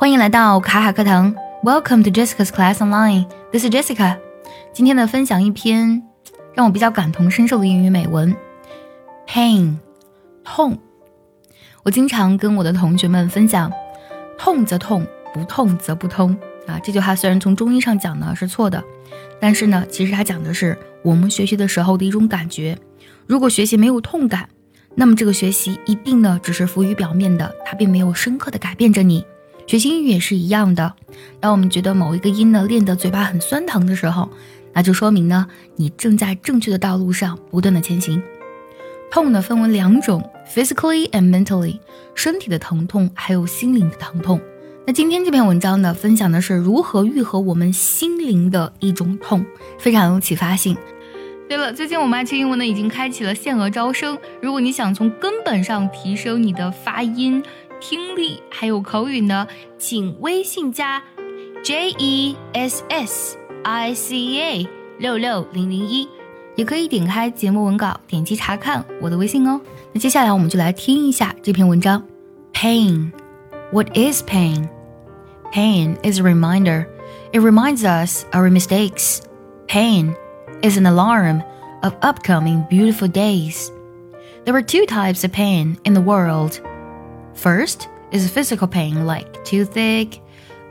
欢迎来到卡卡课堂，Welcome to Jessica's Class Online. This is Jessica. 今天呢，分享一篇让我比较感同身受的英语美文。Pain，痛。我经常跟我的同学们分享，痛则痛，不痛则不通啊。这句话虽然从中医上讲呢是错的，但是呢，其实它讲的是我们学习的时候的一种感觉。如果学习没有痛感，那么这个学习一定呢只是浮于表面的，它并没有深刻的改变着你。学习英语也是一样的，当我们觉得某一个音呢练得嘴巴很酸疼的时候，那就说明呢你正在正确的道路上不断的前行。痛呢分为两种，physically and mentally，身体的疼痛还有心灵的疼痛。那今天这篇文章呢分享的是如何愈合我们心灵的一种痛，非常有启发性。对了，最近我们爱趣英文呢已经开启了限额招生。如果你想从根本上提升你的发音、听力还有口语呢，请微信加 J E S S I C A 六六零零一，也可以点开节目文稿，点击查看我的微信哦。那接下来我们就来听一下这篇文章。Pain, what is pain? Pain is a reminder. It reminds us our mistakes. Pain is an alarm of upcoming beautiful days. There are two types of pain in the world. First is physical pain like toothache,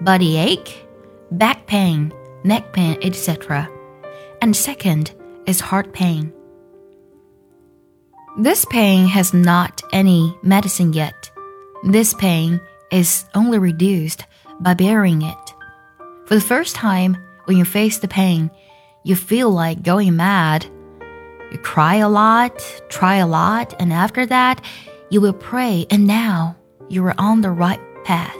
body ache, back pain, neck pain, etc. And second is heart pain. This pain has not any medicine yet. This pain is only reduced by bearing it. For the first time, when you face the pain, you feel like going mad. You cry a lot, try a lot, and after that, you will pray, and now you are on the right path.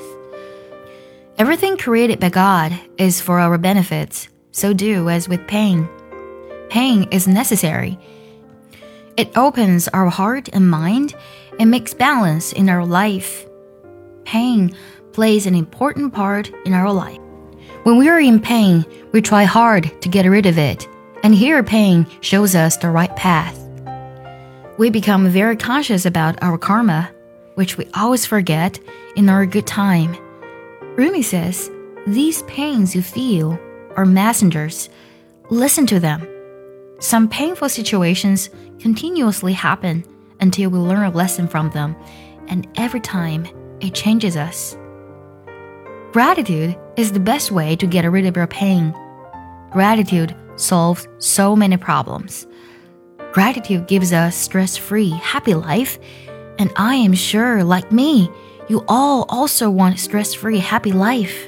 Everything created by God is for our benefit, so do as with pain. Pain is necessary. It opens our heart and mind and makes balance in our life. Pain plays an important part in our life. When we are in pain, we try hard to get rid of it, and here pain shows us the right path. We become very conscious about our karma, which we always forget in our good time. Rumi says, These pains you feel are messengers. Listen to them. Some painful situations continuously happen until we learn a lesson from them, and every time it changes us. Gratitude is the best way to get rid of your pain. Gratitude solves so many problems. Gratitude gives us stress-free, happy life, and I am sure like me, you all also want stress-free, happy life.